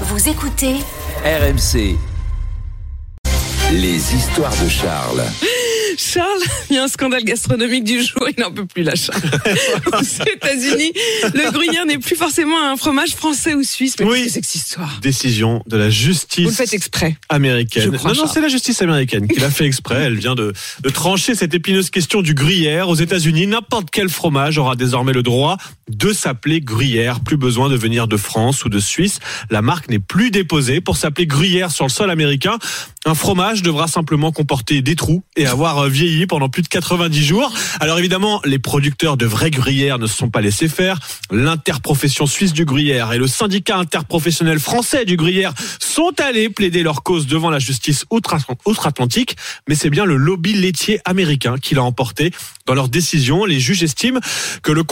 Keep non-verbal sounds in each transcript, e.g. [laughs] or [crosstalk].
Vous écoutez RMC. Les histoires de Charles. Charles, il y a un scandale gastronomique du jour, il n'en peut plus là, Charles. [laughs] Aux États-Unis, le gruyère n'est plus forcément un fromage français ou suisse. Mais Oui. c'est cette histoire décision de la justice Vous le faites exprès. américaine. Je crois, non, non, c'est la justice américaine qui l'a fait exprès. Elle vient de, de trancher cette épineuse question du gruyère. Aux États-Unis, n'importe quel fromage aura désormais le droit de s'appeler gruyère. Plus besoin de venir de France ou de Suisse. La marque n'est plus déposée pour s'appeler gruyère sur le sol américain. Un fromage devra simplement comporter des trous et avoir euh, vieilli pendant plus de 90 jours. Alors évidemment, les producteurs de vrais gruyères ne se sont pas laissés faire. L'interprofession suisse du gruyère et le syndicat interprofessionnel français du gruyère sont allés plaider leur cause devant la justice outre- outre-Atlantique, mais c'est bien le lobby laitier américain qui l'a emporté. Dans leur décision, les juges estiment que le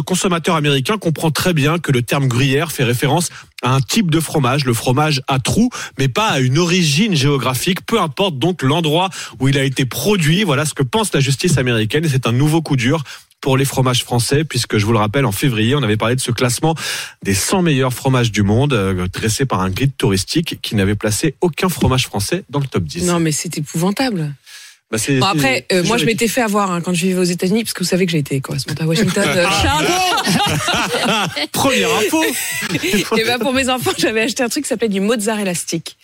consommateur américain comprend très bien que le terme gruyère fait référence à un type de fromage, le fromage à trous, mais pas à une origine géographique, peu importe donc l'endroit où il a été produit. Voilà ce que pense la justice américaine et c'est un nouveau coup dur pour les fromages français, puisque je vous le rappelle, en février, on avait parlé de ce classement des 100 meilleurs fromages du monde, euh, dressé par un guide touristique qui n'avait placé aucun fromage français dans le top 10. Non, mais c'est épouvantable. Bah, Bon, après, euh, moi, je m'étais fait avoir hein, quand je vivais aux États-Unis, parce que vous savez que j'ai été correspondante à Washington. euh, [laughs] Première info [laughs] et ben pour mes enfants, j'avais acheté un truc qui s'appelait du mozzarella stick.